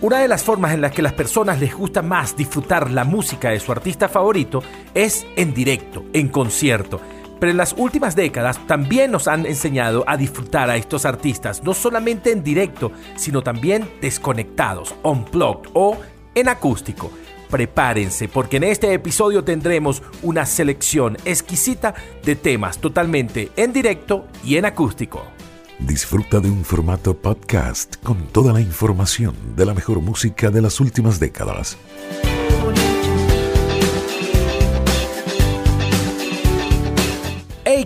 Una de las formas en las que las personas les gusta más disfrutar la música de su artista favorito es en directo, en concierto. Pero en las últimas décadas también nos han enseñado a disfrutar a estos artistas, no solamente en directo, sino también desconectados, unplugged o en acústico. Prepárense porque en este episodio tendremos una selección exquisita de temas totalmente en directo y en acústico. Disfruta de un formato podcast con toda la información de la mejor música de las últimas décadas.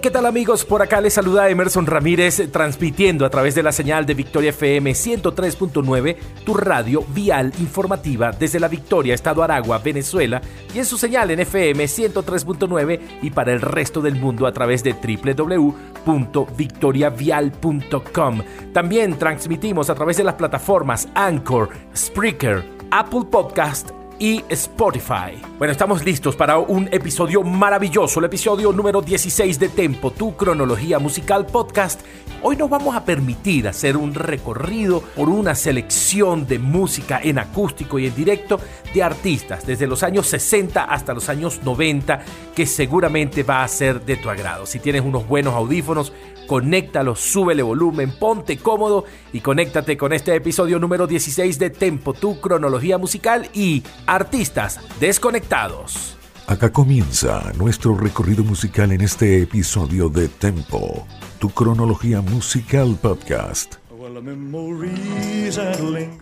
¿Qué tal amigos? Por acá les saluda Emerson Ramírez transmitiendo a través de la señal de Victoria FM 103.9, tu radio vial informativa desde la Victoria, Estado Aragua, Venezuela, y en su señal en FM 103.9 y para el resto del mundo a través de www.victoriavial.com. También transmitimos a través de las plataformas Anchor, Spreaker, Apple Podcast y Spotify. Bueno, estamos listos para un episodio maravilloso, el episodio número 16 de Tempo, tu cronología musical podcast. Hoy nos vamos a permitir hacer un recorrido por una selección de música en acústico y en directo de artistas desde los años 60 hasta los años 90 que seguramente va a ser de tu agrado. Si tienes unos buenos audífonos, conéctalo, súbele volumen, ponte cómodo y conéctate con este episodio número 16 de Tempo, tu cronología musical y artistas desconectados. Acá comienza nuestro recorrido musical en este episodio de Tempo, tu cronología musical podcast.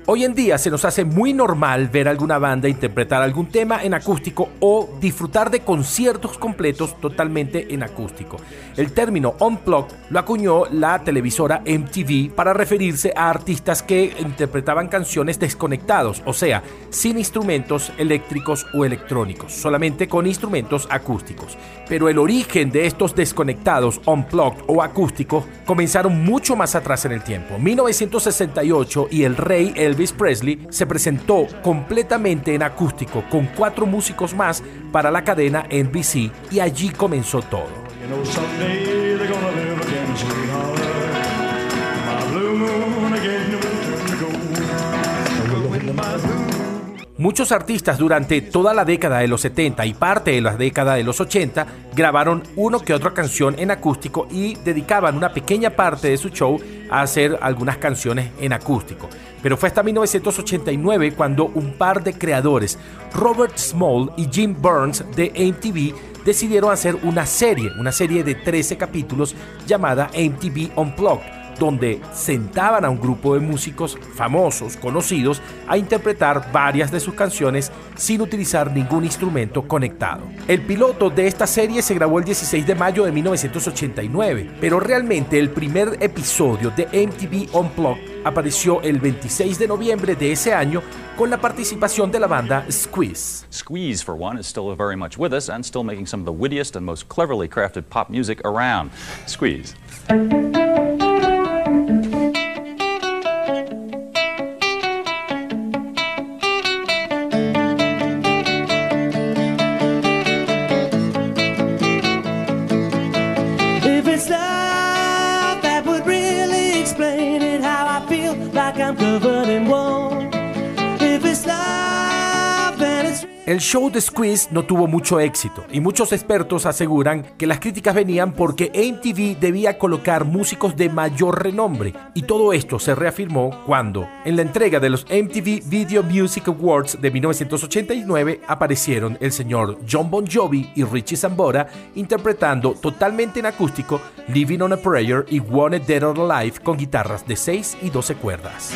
Hoy en día se nos hace muy normal ver alguna banda interpretar algún tema en acústico o disfrutar de conciertos completos totalmente en acústico. El término unplugged lo acuñó la televisora MTV para referirse a artistas que interpretaban canciones desconectados, o sea, sin instrumentos eléctricos o electrónicos, solamente con instrumentos acústicos. Pero el origen de estos desconectados unplugged o acústicos comenzaron mucho más atrás en el tiempo. 1968 y el rey Elvis Presley se presentó completamente en acústico con cuatro músicos más para la cadena NBC y allí comenzó todo. Muchos artistas durante toda la década de los 70 y parte de la década de los 80 grabaron uno que otra canción en acústico y dedicaban una pequeña parte de su show a hacer algunas canciones en acústico. Pero fue hasta 1989 cuando un par de creadores, Robert Small y Jim Burns de MTV, decidieron hacer una serie, una serie de 13 capítulos llamada MTV Unplugged donde sentaban a un grupo de músicos famosos, conocidos, a interpretar varias de sus canciones sin utilizar ningún instrumento conectado. El piloto de esta serie se grabó el 16 de mayo de 1989, pero realmente el primer episodio de MTV Unplugged apareció el 26 de noviembre de ese año con la participación de la banda Squeeze. Squeeze, for one, is still very much with us and still making some of the wittiest and most cleverly crafted pop music around. Squeeze. El show de Squeeze no tuvo mucho éxito y muchos expertos aseguran que las críticas venían porque MTV debía colocar músicos de mayor renombre y todo esto se reafirmó cuando en la entrega de los MTV Video Music Awards de 1989 aparecieron el señor John Bon Jovi y Richie Sambora interpretando totalmente en acústico Living on a Prayer y Wanted Dead or Alive con guitarras de 6 y 12 cuerdas.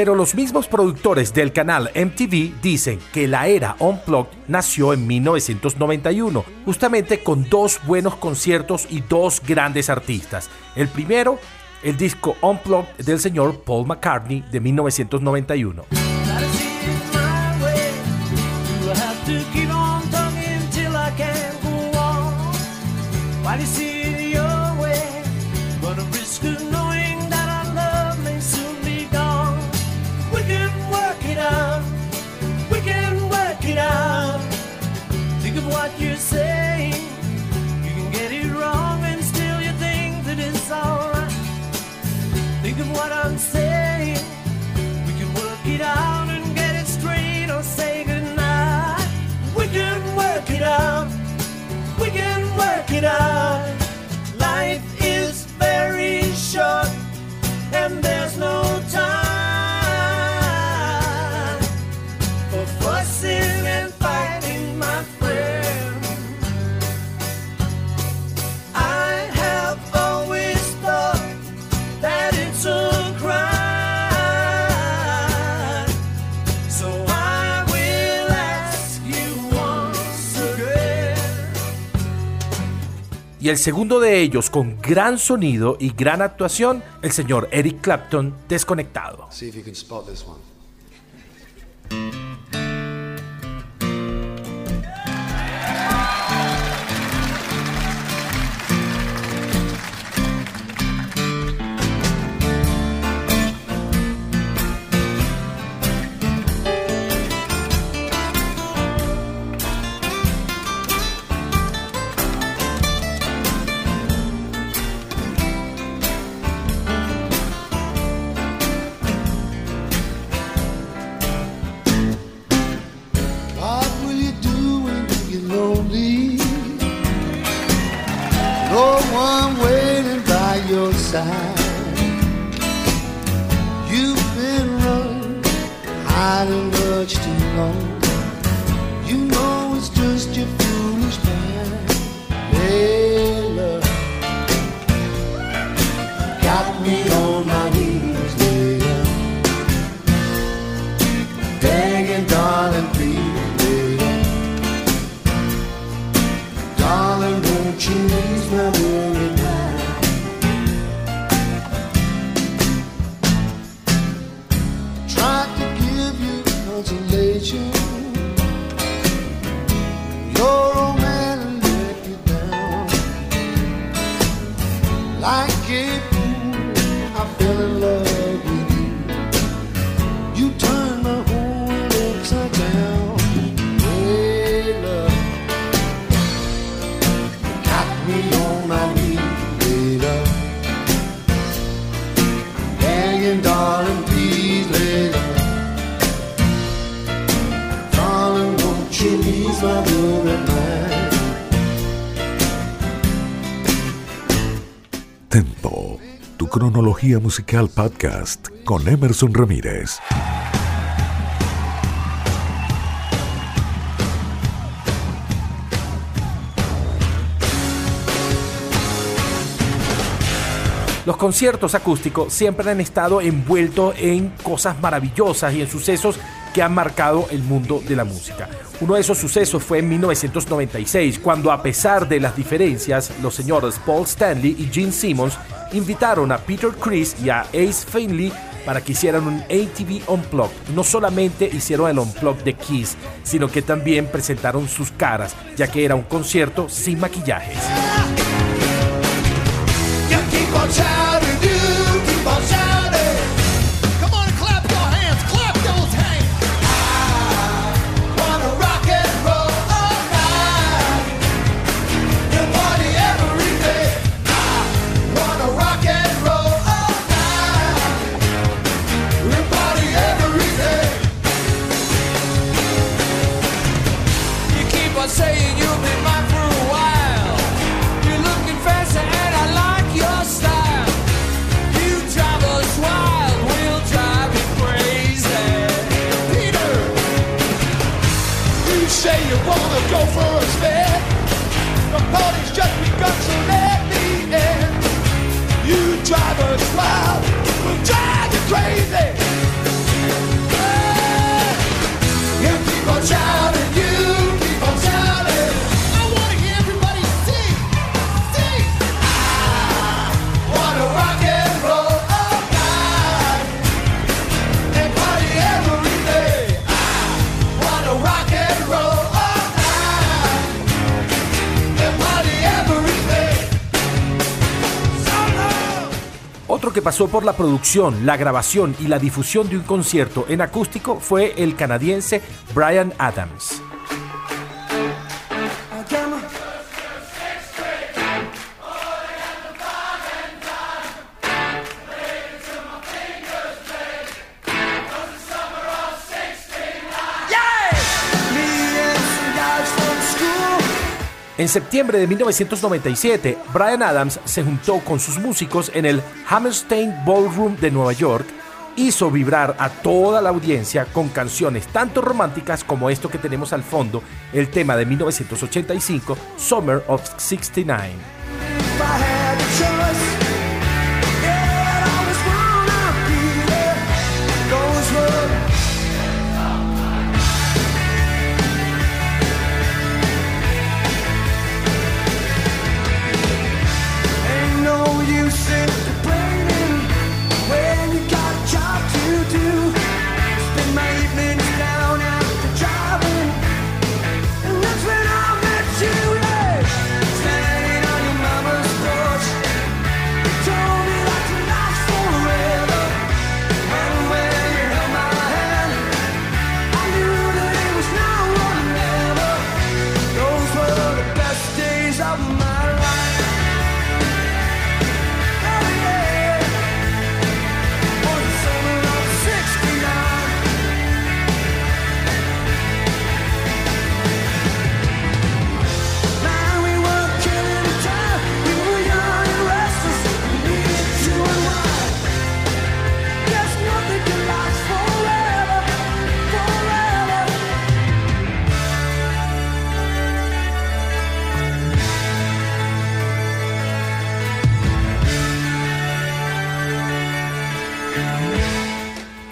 Pero los mismos productores del canal MTV dicen que la era Unplugged nació en 1991, justamente con dos buenos conciertos y dos grandes artistas. El primero, el disco Unplugged del señor Paul McCartney de 1991. El segundo de ellos con gran sonido y gran actuación, el señor Eric Clapton desconectado. Musical Podcast con Emerson Ramírez. Los conciertos acústicos siempre han estado envueltos en cosas maravillosas y en sucesos que han marcado el mundo de la música. Uno de esos sucesos fue en 1996, cuando a pesar de las diferencias, los señores Paul Stanley y Gene Simmons invitaron a Peter Chris y a Ace Finley para que hicieran un ATV Unplugged. No solamente hicieron el Unplugged de Kiss, sino que también presentaron sus caras, ya que era un concierto sin maquillajes. Por la producción, la grabación y la difusión de un concierto en acústico fue el canadiense Brian Adams. En septiembre de 1997, Brian Adams se juntó con sus músicos en el Hammerstein Ballroom de Nueva York, hizo vibrar a toda la audiencia con canciones tanto románticas como esto que tenemos al fondo, el tema de 1985, Summer of 69.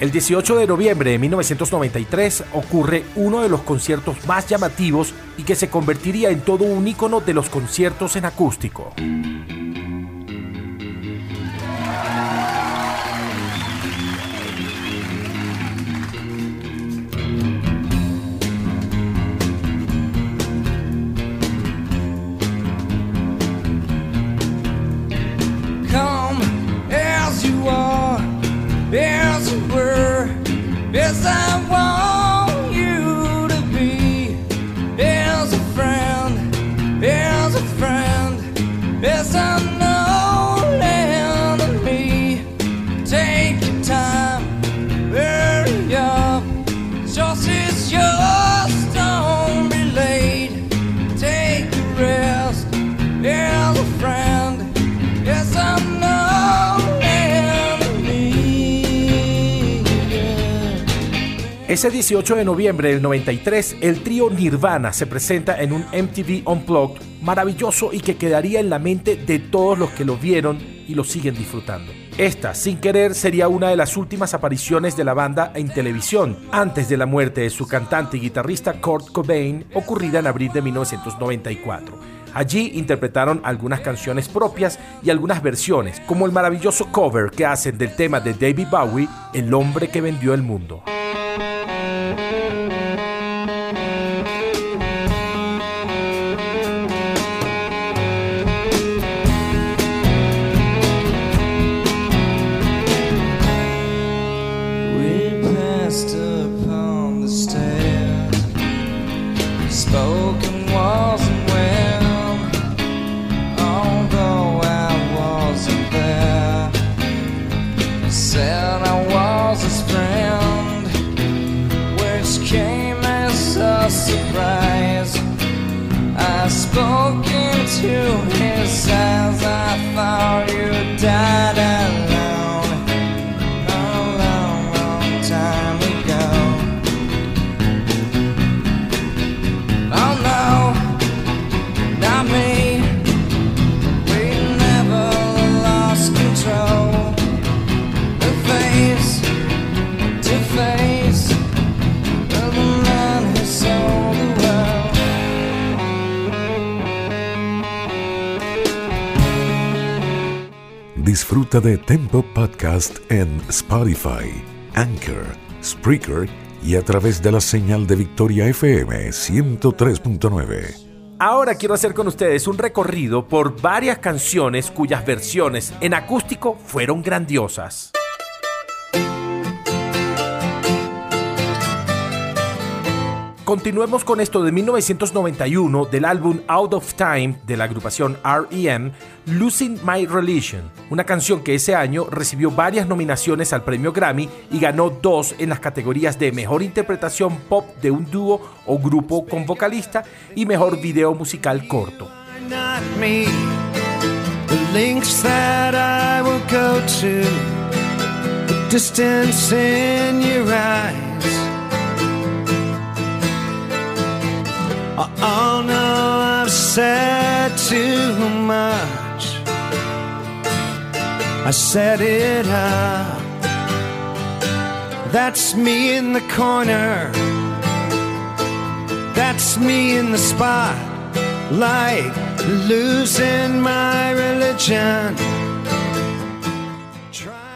El 18 de noviembre de 1993 ocurre uno de los conciertos más llamativos y que se convertiría en todo un ícono de los conciertos en acústico. Ese 18 de noviembre del 93, el trío Nirvana se presenta en un MTV Unplugged maravilloso y que quedaría en la mente de todos los que lo vieron y lo siguen disfrutando. Esta, sin querer, sería una de las últimas apariciones de la banda en televisión, antes de la muerte de su cantante y guitarrista Kurt Cobain, ocurrida en abril de 1994. Allí interpretaron algunas canciones propias y algunas versiones, como el maravilloso cover que hacen del tema de David Bowie, El hombre que vendió el mundo. Disfruta de Tempo Podcast en Spotify, Anchor, Spreaker y a través de la señal de Victoria FM 103.9. Ahora quiero hacer con ustedes un recorrido por varias canciones cuyas versiones en acústico fueron grandiosas. Continuemos con esto de 1991 del álbum Out of Time de la agrupación REM, Losing My Religion, una canción que ese año recibió varias nominaciones al premio Grammy y ganó dos en las categorías de Mejor Interpretación Pop de un dúo o grupo con vocalista y Mejor Video Musical Corto. Oh no, I've said too much. I said it up. That's me in the corner. That's me in the spot. Like losing my religion.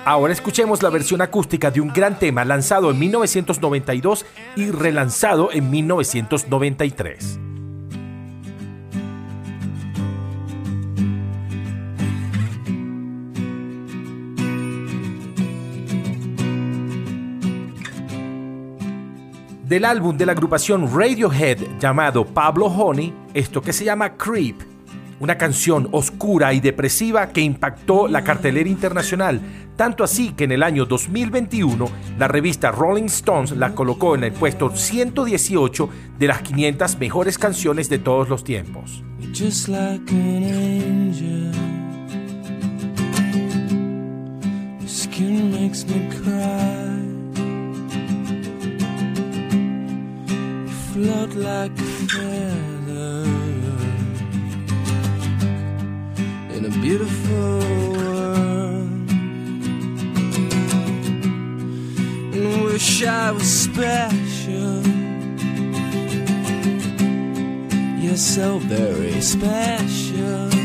Ahora escuchemos la versión acústica de un gran tema lanzado en 1992 y relanzado en 1993. Del álbum de la agrupación Radiohead llamado Pablo Honey, esto que se llama Creep una canción oscura y depresiva que impactó la cartelera internacional, tanto así que en el año 2021 la revista Rolling Stones la colocó en el puesto 118 de las 500 mejores canciones de todos los tiempos. Wish I was special. You're so very special.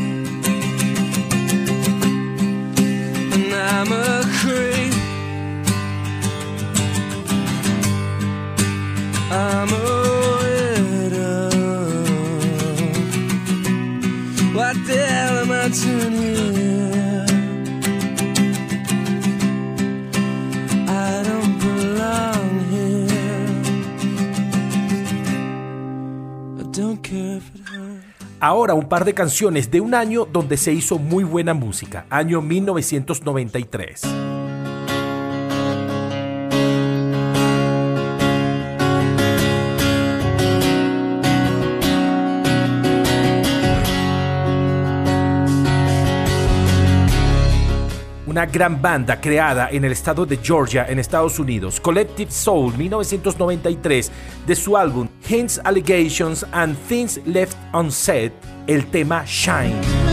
Ahora un par de canciones de un año donde se hizo muy buena música, año 1993. una gran banda creada en el estado de Georgia, en Estados Unidos, Collective Soul 1993, de su álbum Hints, Allegations and Things Left Unsaid, el tema Shine.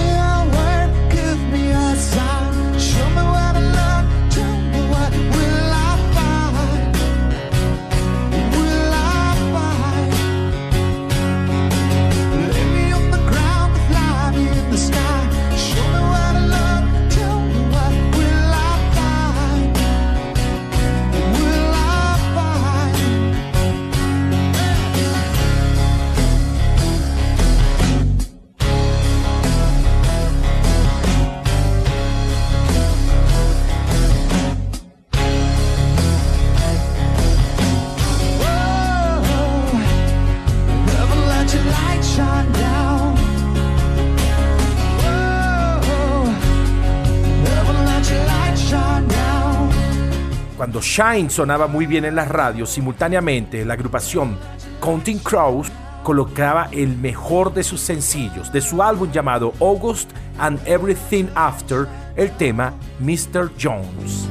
Cuando Shine sonaba muy bien en las radios, simultáneamente la agrupación Counting Crows colocaba el mejor de sus sencillos de su álbum llamado August and Everything After, el tema Mr. Jones.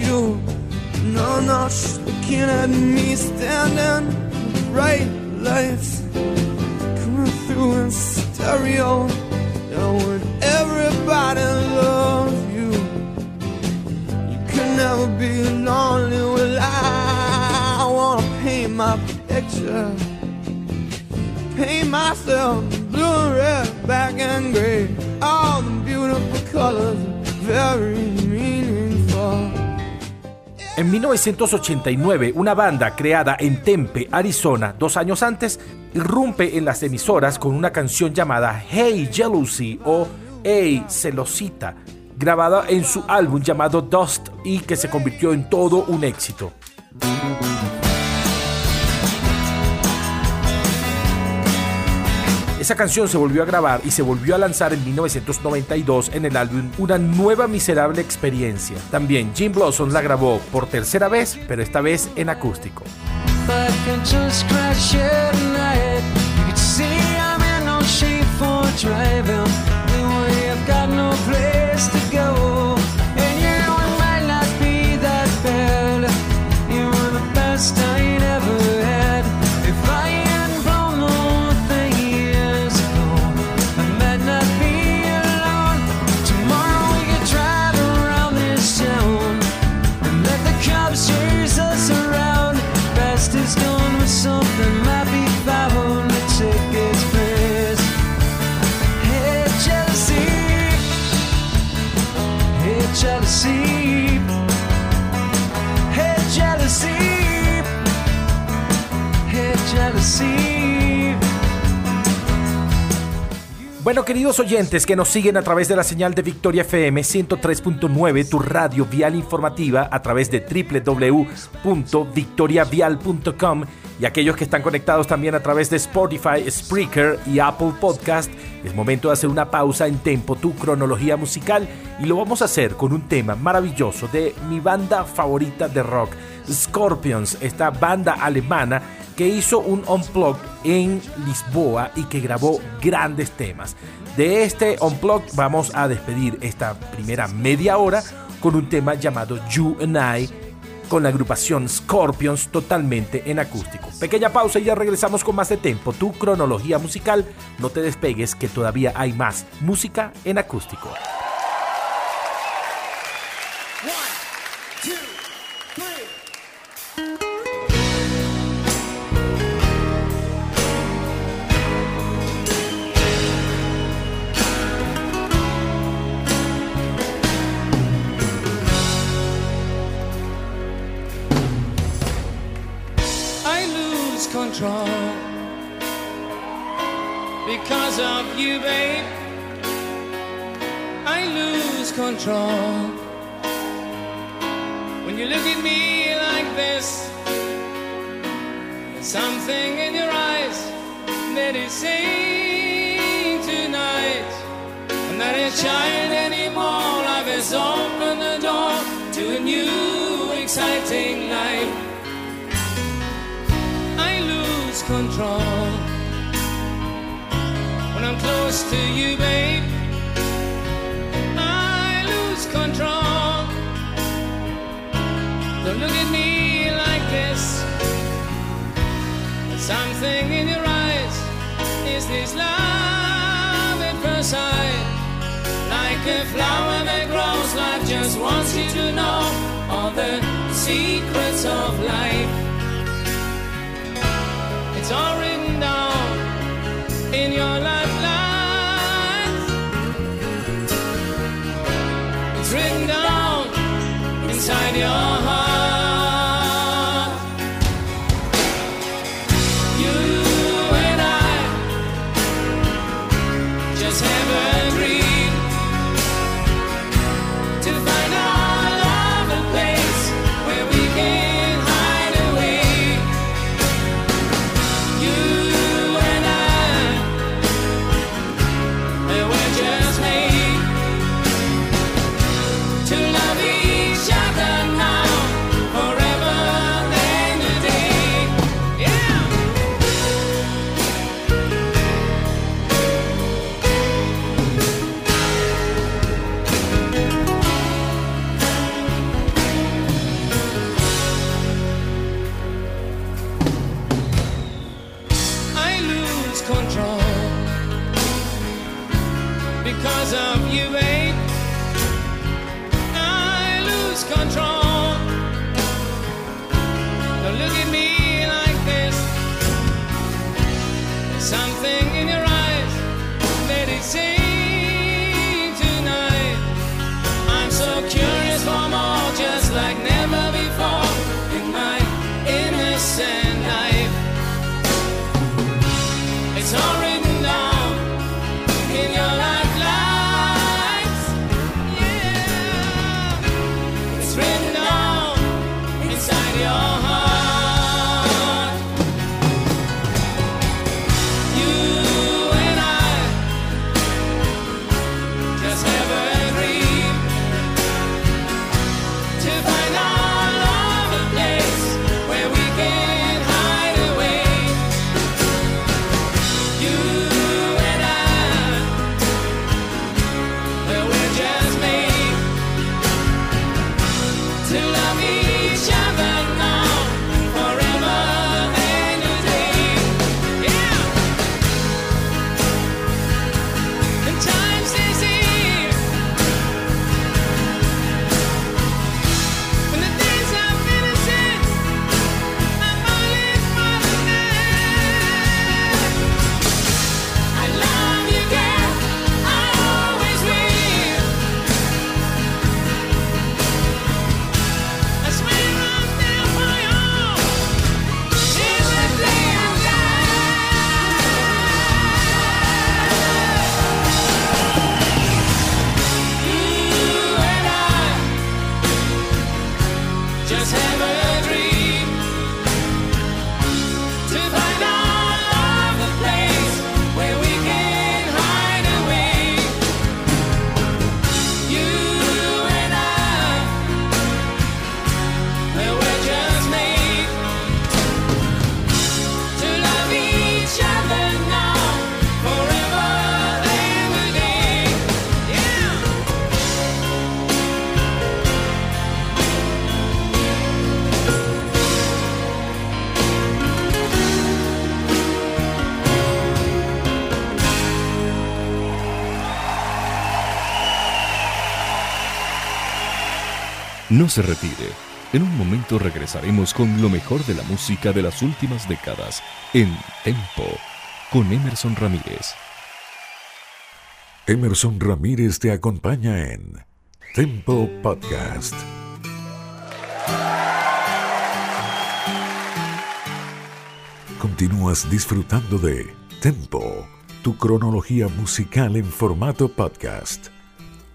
You. No, no, she's looking at me standing bright lights coming through in stereo. And when everybody loves you, you can never be lonely. Well, I wanna paint my picture, paint myself blue and red. black and gray. All the beautiful colors meaningful. En 1989, una banda creada en Tempe, Arizona, dos años antes, irrumpe en las emisoras con una canción llamada Hey Jealousy o Hey Celosita, grabada en su álbum llamado Dust y que se convirtió en todo un éxito. Esa canción se volvió a grabar y se volvió a lanzar en 1992 en el álbum Una nueva miserable experiencia. También Jim Blossom la grabó por tercera vez, pero esta vez en acústico. Bueno, queridos oyentes que nos siguen a través de la señal de Victoria FM 103.9, tu radio vial informativa a través de www.victoriavial.com y aquellos que están conectados también a través de Spotify, Spreaker y Apple Podcast, es momento de hacer una pausa en Tempo, tu cronología musical, y lo vamos a hacer con un tema maravilloso de mi banda favorita de rock, Scorpions, esta banda alemana que hizo un unplug en Lisboa y que grabó grandes temas. De este unplug vamos a despedir esta primera media hora con un tema llamado You and I con la agrupación Scorpions totalmente en acústico. Pequeña pausa y ya regresamos con más de tiempo. Tu cronología musical, no te despegues que todavía hay más música en acústico. Control. Because of you, babe. I lose control when you look at me like this, there's something in your eyes that is saying tonight. I'm not a child anymore. Life has opened the door to a new, exciting life. Control when I'm close to you, babe. I lose control. Don't look at me like this. There's something in your eyes. Is this love at first sight? Like a flower that grows, life just wants you to know all the secrets of life. It's all written down in your lifeline. written down inside your heart. No se retire. En un momento regresaremos con lo mejor de la música de las últimas décadas en Tempo con Emerson Ramírez. Emerson Ramírez te acompaña en Tempo Podcast. Continúas disfrutando de Tempo, tu cronología musical en formato podcast.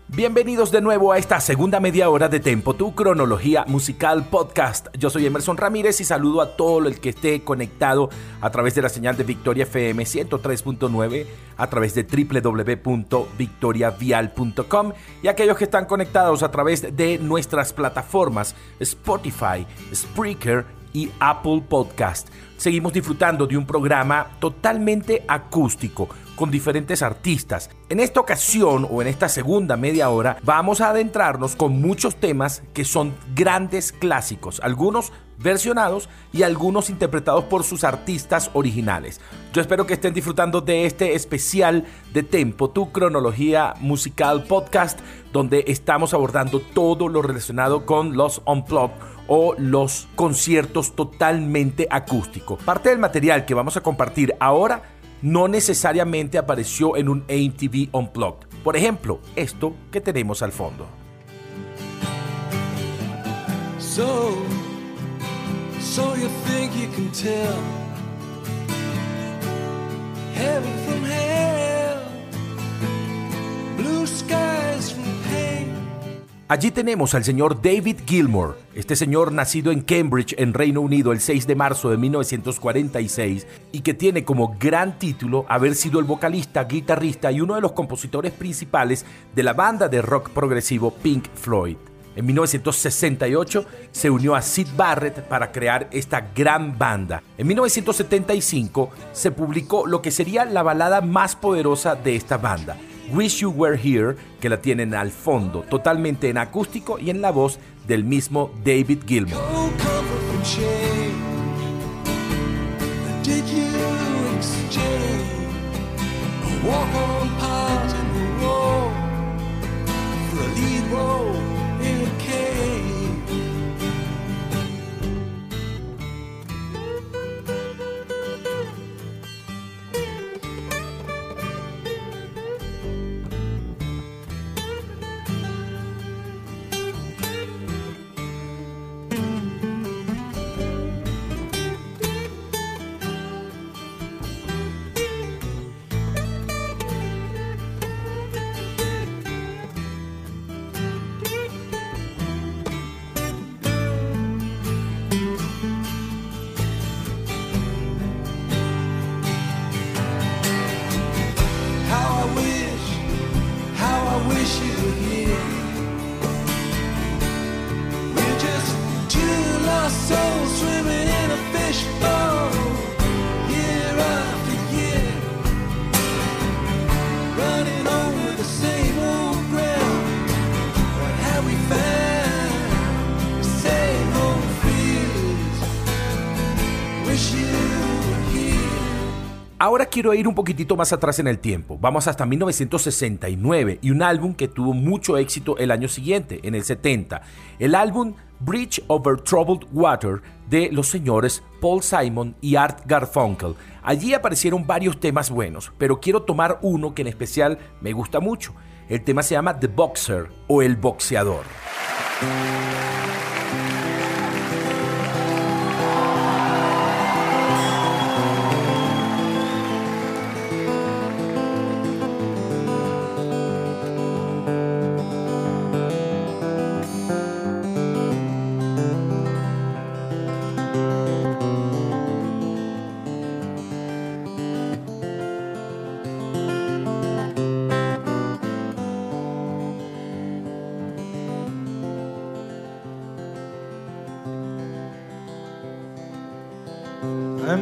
Bienvenidos de nuevo a esta segunda media hora de Tempo, tu cronología musical podcast. Yo soy Emerson Ramírez y saludo a todo el que esté conectado a través de la señal de Victoria FM 103.9, a través de www.victoriavial.com y aquellos que están conectados a través de nuestras plataformas Spotify, Spreaker y Apple Podcast. Seguimos disfrutando de un programa totalmente acústico con diferentes artistas. En esta ocasión o en esta segunda media hora vamos a adentrarnos con muchos temas que son grandes clásicos, algunos versionados y algunos interpretados por sus artistas originales. Yo espero que estén disfrutando de este especial de Tempo, tu cronología musical podcast, donde estamos abordando todo lo relacionado con los Unplugged o los conciertos totalmente acústicos. Parte del material que vamos a compartir ahora no necesariamente apareció en un AMTV Unplugged. Por ejemplo, esto que tenemos al fondo. So, so you think you can tell heaven from hell, blue skies from. Allí tenemos al señor David Gilmour, este señor nacido en Cambridge, en Reino Unido, el 6 de marzo de 1946, y que tiene como gran título haber sido el vocalista, guitarrista y uno de los compositores principales de la banda de rock progresivo Pink Floyd. En 1968 se unió a Sid Barrett para crear esta gran banda. En 1975 se publicó lo que sería la balada más poderosa de esta banda, Wish You Were Here, que la tienen al fondo, totalmente en acústico y en la voz del mismo David Gilmour. The wall quiero ir un poquitito más atrás en el tiempo. Vamos hasta 1969 y un álbum que tuvo mucho éxito el año siguiente, en el 70. El álbum Bridge Over Troubled Water de los señores Paul Simon y Art Garfunkel. Allí aparecieron varios temas buenos, pero quiero tomar uno que en especial me gusta mucho. El tema se llama The Boxer o El Boxeador.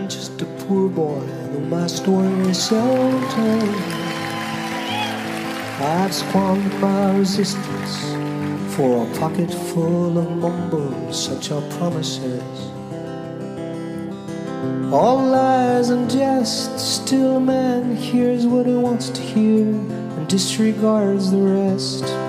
Just a poor boy who must wear shelter. I've squandered my resistance for a pocket full of mumbles, such are promises. All lies and jest, still a man hears what he wants to hear and disregards the rest.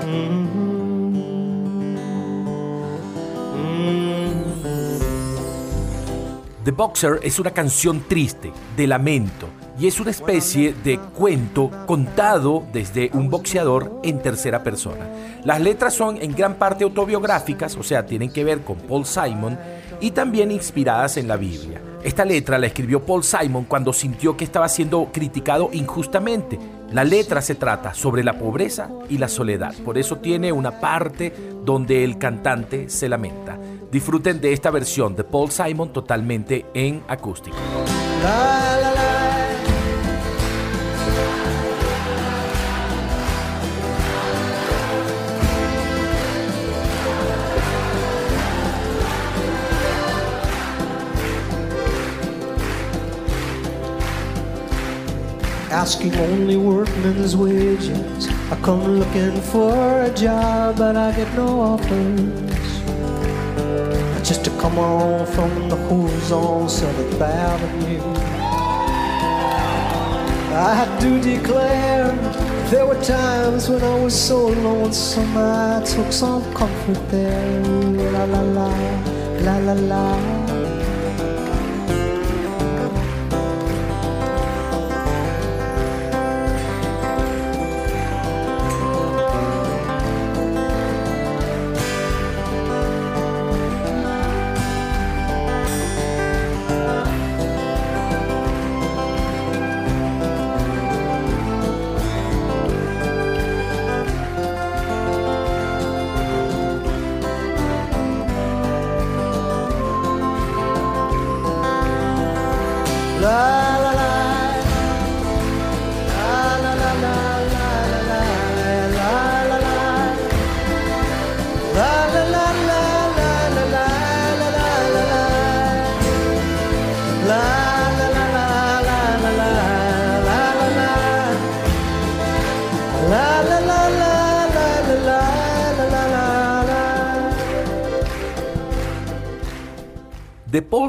The Boxer es una canción triste, de lamento, y es una especie de cuento contado desde un boxeador en tercera persona. Las letras son en gran parte autobiográficas, o sea, tienen que ver con Paul Simon y también inspiradas en la Biblia. Esta letra la escribió Paul Simon cuando sintió que estaba siendo criticado injustamente. La letra se trata sobre la pobreza y la soledad, por eso tiene una parte donde el cantante se lamenta. Disfruten de esta versión de Paul Simon totalmente en acústico. Asking only workmen's wages. I come looking for a job, but I get no offers. Just to come on from the hooves on Seventh Avenue. I do declare there were times when I was so lonesome I took some comfort there. La la la, la la la.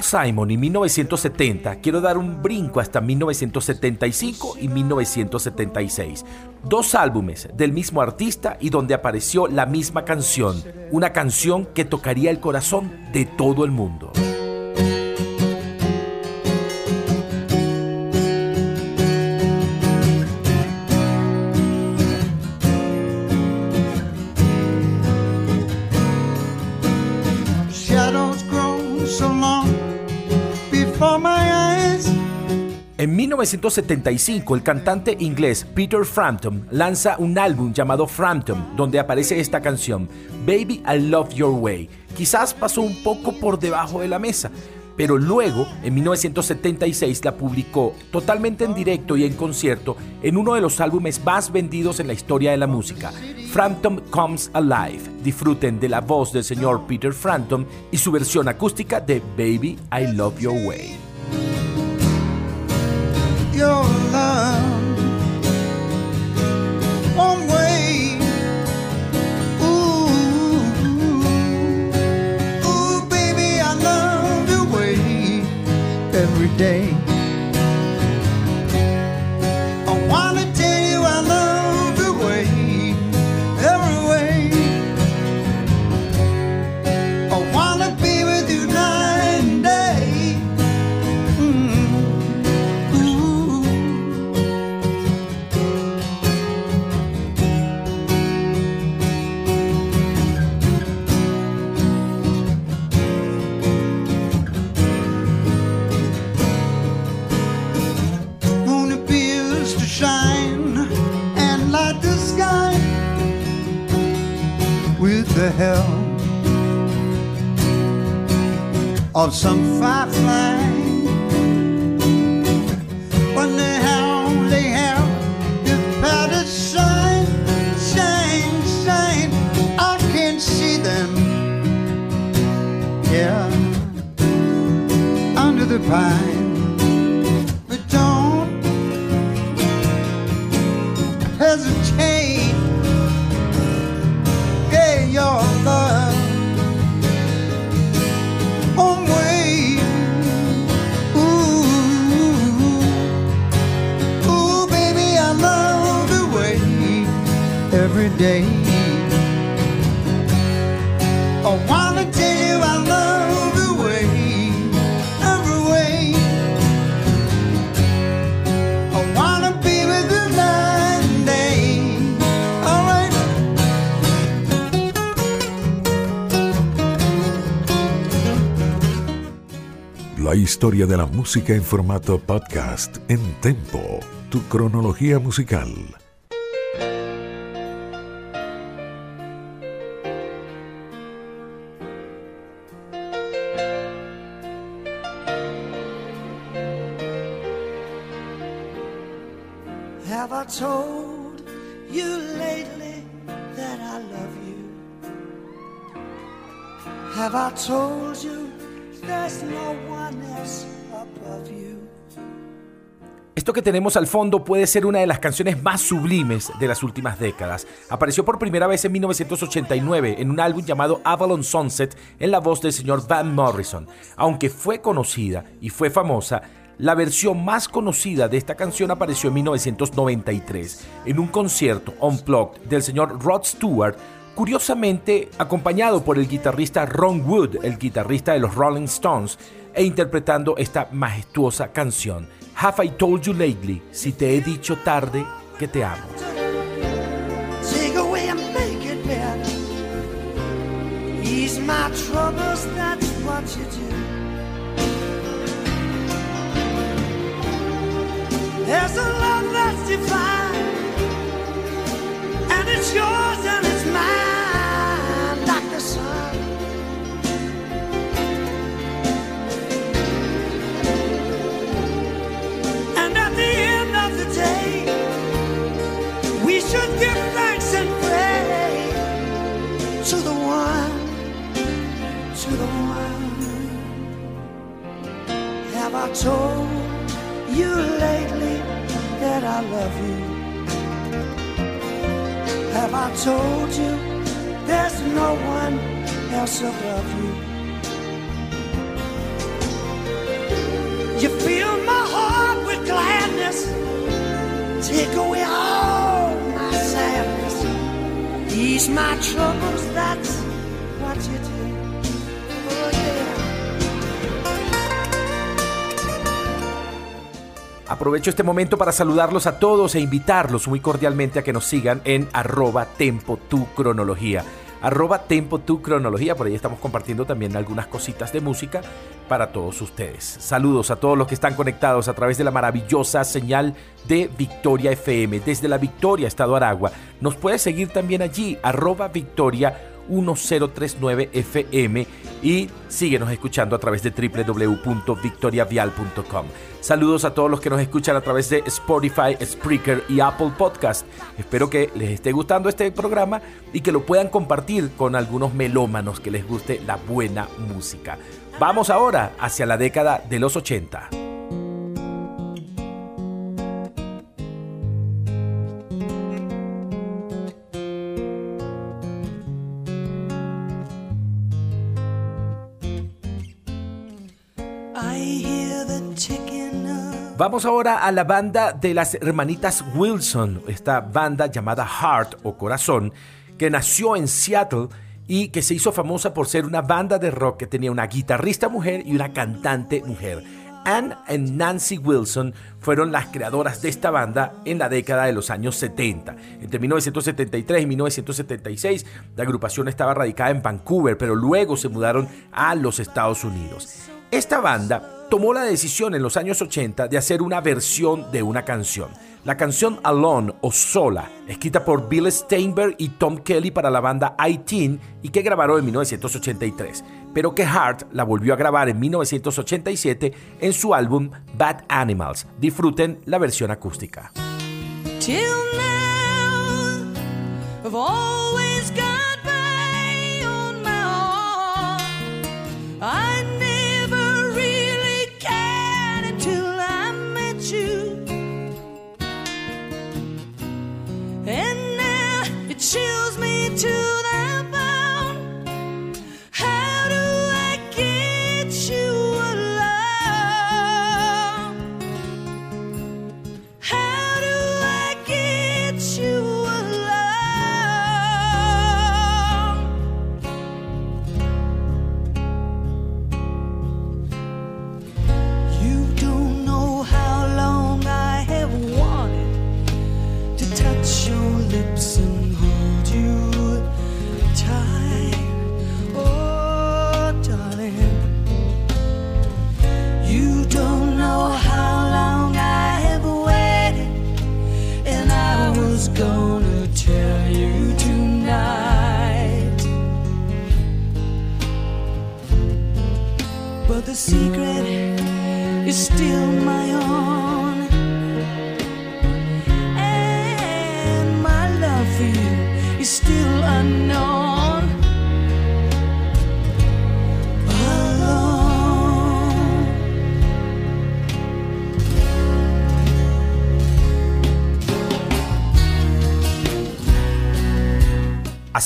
Simon y 1970 quiero dar un brinco hasta 1975 y 1976. Dos álbumes del mismo artista y donde apareció la misma canción. Una canción que tocaría el corazón de todo el mundo. En 1975, el cantante inglés Peter Frampton lanza un álbum llamado Frampton, donde aparece esta canción, Baby I Love Your Way. Quizás pasó un poco por debajo de la mesa, pero luego, en 1976, la publicó totalmente en directo y en concierto en uno de los álbumes más vendidos en la historia de la música, Frampton Comes Alive. Disfruten de la voz del señor Peter Frampton y su versión acústica de Baby I Love Your Way. Your love one way. Ooh, ooh, baby, I love your way every day. Help of some firefly. They have, they have the powder shine, shine, shine. I can see them, yeah, under the pine. Historia de la música en formato podcast en Tempo, tu cronología musical. Esto que tenemos al fondo puede ser una de las canciones más sublimes de las últimas décadas. Apareció por primera vez en 1989 en un álbum llamado Avalon Sunset en la voz del señor Van Morrison. Aunque fue conocida y fue famosa, la versión más conocida de esta canción apareció en 1993 en un concierto unplugged del señor Rod Stewart, curiosamente acompañado por el guitarrista Ron Wood, el guitarrista de los Rolling Stones, e interpretando esta majestuosa canción. Have I told you lately? Si te he dicho tarde que te amo. There's a that's give thanks and pray to the one, to the one. Have I told you lately that I love you? Have I told you there's no one else above you? You fill my heart with gladness. Take away all. Oh. Aprovecho este momento para saludarlos a todos e invitarlos muy cordialmente a que nos sigan en arroba tempo tu cronología. Arroba tempo tu cronología, por ahí estamos compartiendo también algunas cositas de música para todos ustedes. Saludos a todos los que están conectados a través de la maravillosa señal de Victoria FM desde la Victoria, Estado Aragua. Nos puede seguir también allí, arroba Victoria 1039 FM y síguenos escuchando a través de www.victoriavial.com. Saludos a todos los que nos escuchan a través de Spotify, Spreaker y Apple Podcast. Espero que les esté gustando este programa y que lo puedan compartir con algunos melómanos que les guste la buena música. Vamos ahora hacia la década de los 80. Vamos ahora a la banda de las hermanitas Wilson, esta banda llamada Heart o Corazón, que nació en Seattle y que se hizo famosa por ser una banda de rock que tenía una guitarrista mujer y una cantante mujer. Ann y Nancy Wilson fueron las creadoras de esta banda en la década de los años 70. Entre 1973 y 1976, la agrupación estaba radicada en Vancouver, pero luego se mudaron a los Estados Unidos. Esta banda tomó la decisión en los años 80 de hacer una versión de una canción. La canción Alone o Sola, escrita por Bill Steinberg y Tom Kelly para la banda I-Teen y que grabaron en 1983, pero que Hart la volvió a grabar en 1987 en su álbum Bad Animals. Disfruten la versión acústica.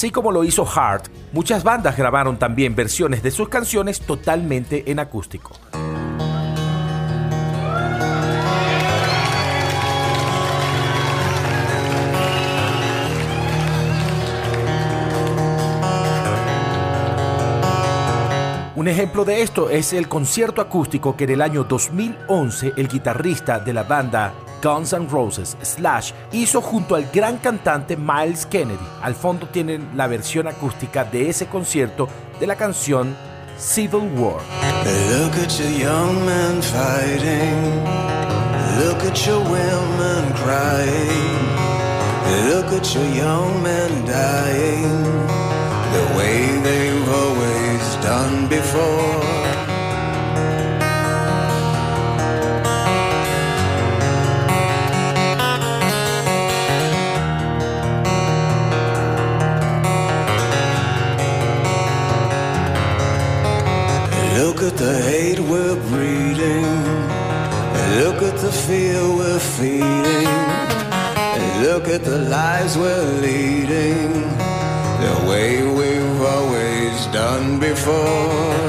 Así como lo hizo Hart, muchas bandas grabaron también versiones de sus canciones totalmente en acústico. Un ejemplo de esto es el concierto acústico que en el año 2011 el guitarrista de la banda Guns N' Roses Slash hizo junto al gran cantante Miles Kennedy. Al fondo tienen la versión acústica de ese concierto de la canción Civil War. Look at your young men fighting. Look at your women crying. Look at your young men dying. The way they've always done before. At the hate we're breeding. Look at the fear we're feeding. Look at the lives we're leading. The way we've always done before.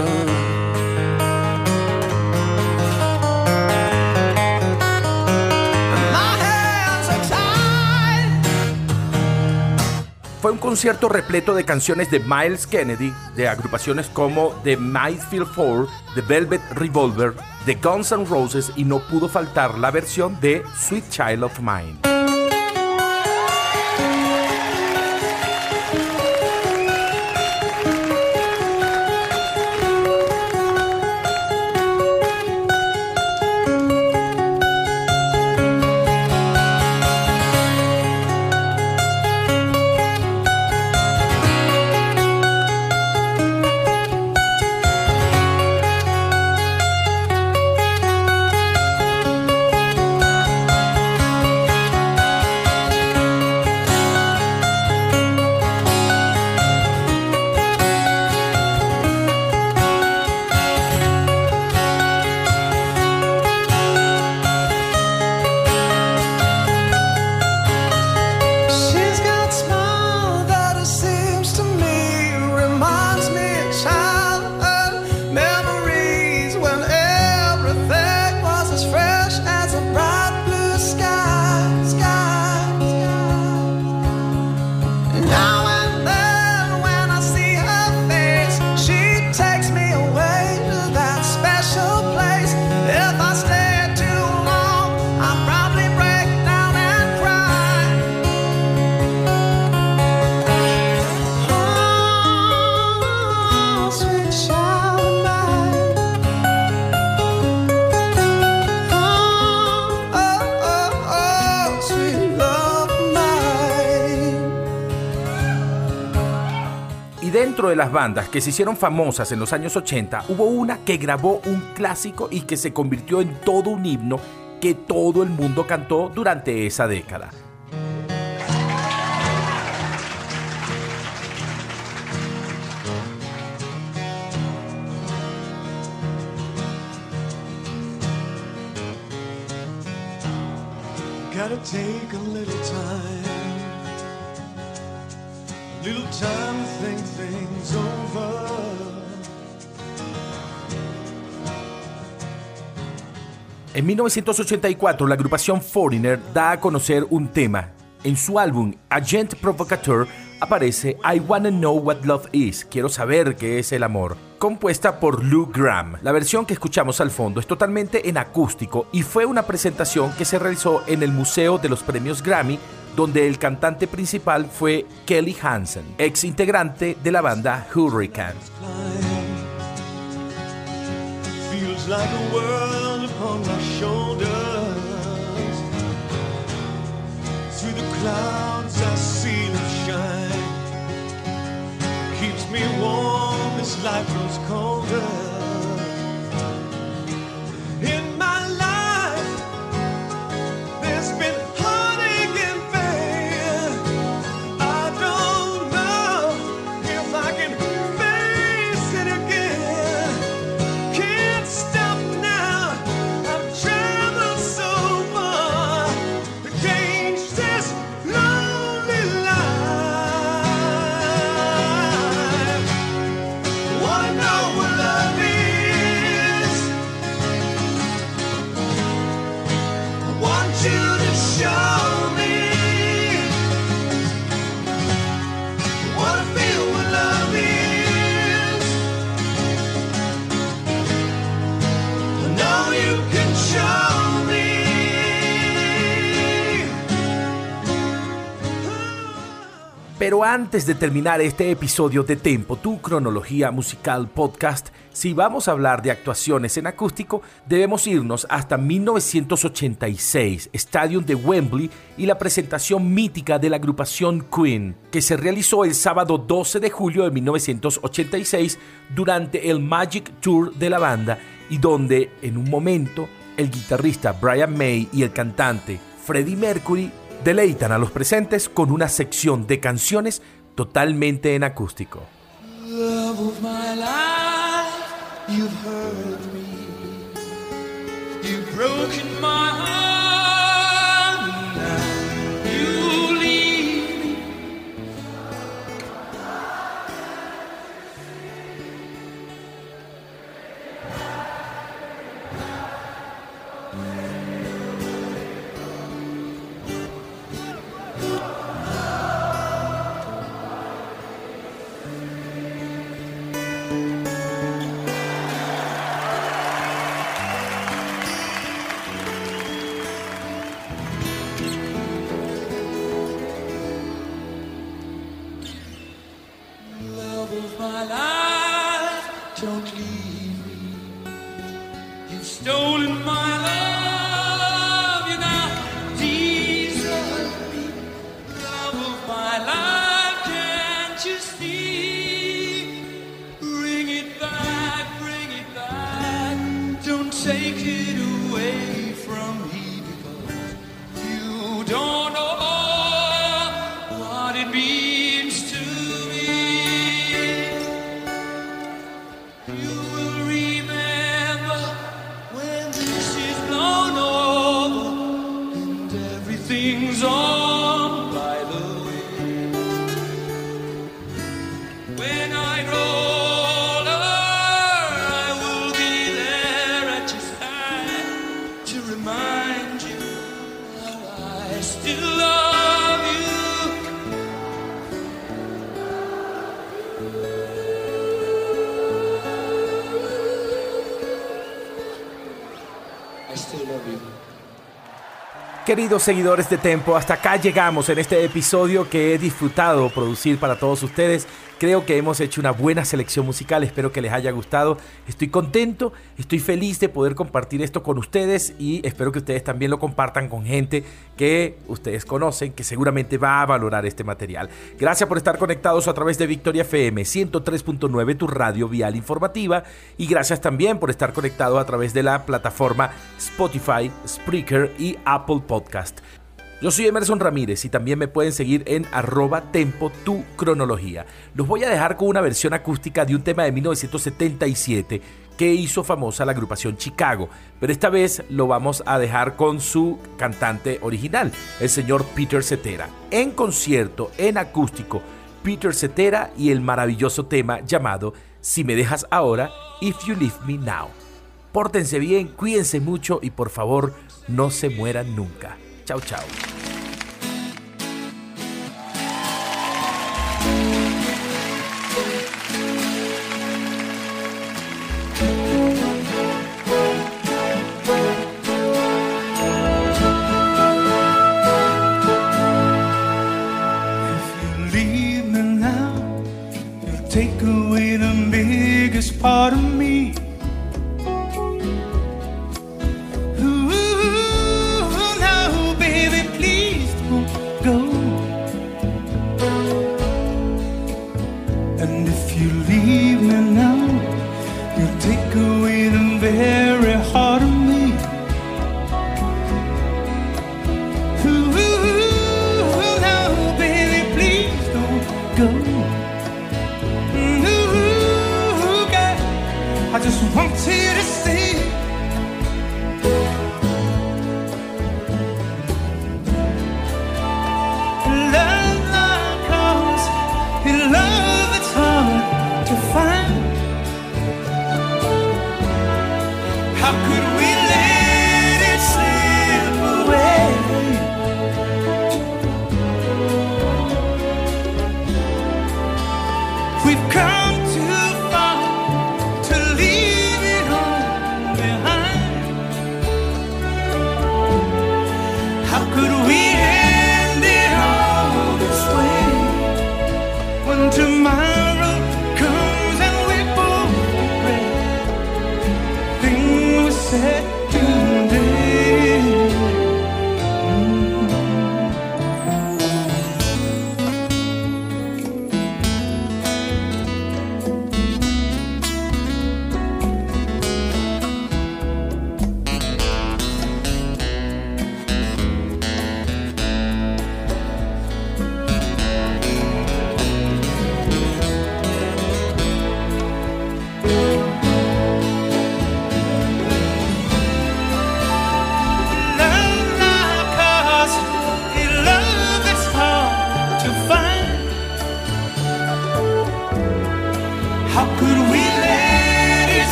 Concierto repleto de canciones de Miles Kennedy, de agrupaciones como The Mayfield Four, The Velvet Revolver, The Guns N' Roses y no pudo faltar la versión de Sweet Child of Mine. De las bandas que se hicieron famosas en los años 80, hubo una que grabó un clásico y que se convirtió en todo un himno que todo el mundo cantó durante esa década. Little time, En 1984, la agrupación Foreigner da a conocer un tema. En su álbum Agent Provocateur aparece I Wanna Know What Love Is, Quiero saber qué es el amor, compuesta por Lou Graham. La versión que escuchamos al fondo es totalmente en acústico y fue una presentación que se realizó en el Museo de los Premios Grammy, donde el cantante principal fue Kelly Hansen, ex integrante de la banda Hurricane. Grows colder. Antes de terminar este episodio de Tempo, tu cronología musical podcast, si vamos a hablar de actuaciones en acústico, debemos irnos hasta 1986, Stadium de Wembley y la presentación mítica de la agrupación Queen, que se realizó el sábado 12 de julio de 1986 durante el Magic Tour de la banda y donde en un momento el guitarrista Brian May y el cantante Freddie Mercury deleitan a los presentes con una sección de canciones totalmente en acústico. Queridos seguidores de Tempo, hasta acá llegamos en este episodio que he disfrutado producir para todos ustedes. Creo que hemos hecho una buena selección musical, espero que les haya gustado. Estoy contento, estoy feliz de poder compartir esto con ustedes y espero que ustedes también lo compartan con gente que ustedes conocen, que seguramente va a valorar este material. Gracias por estar conectados a través de Victoria FM 103.9, tu radio vial informativa, y gracias también por estar conectado a través de la plataforma Spotify, Spreaker y Apple Podcast. Yo soy Emerson Ramírez y también me pueden seguir en arroba tempo tu cronología. Los voy a dejar con una versión acústica de un tema de 1977 que hizo famosa la agrupación Chicago, pero esta vez lo vamos a dejar con su cantante original, el señor Peter Cetera, en concierto, en acústico, Peter Cetera y el maravilloso tema llamado Si me dejas ahora, If You Leave Me Now. Pórtense bien, cuídense mucho y por favor no se mueran nunca. Now, you'll take away the biggest part of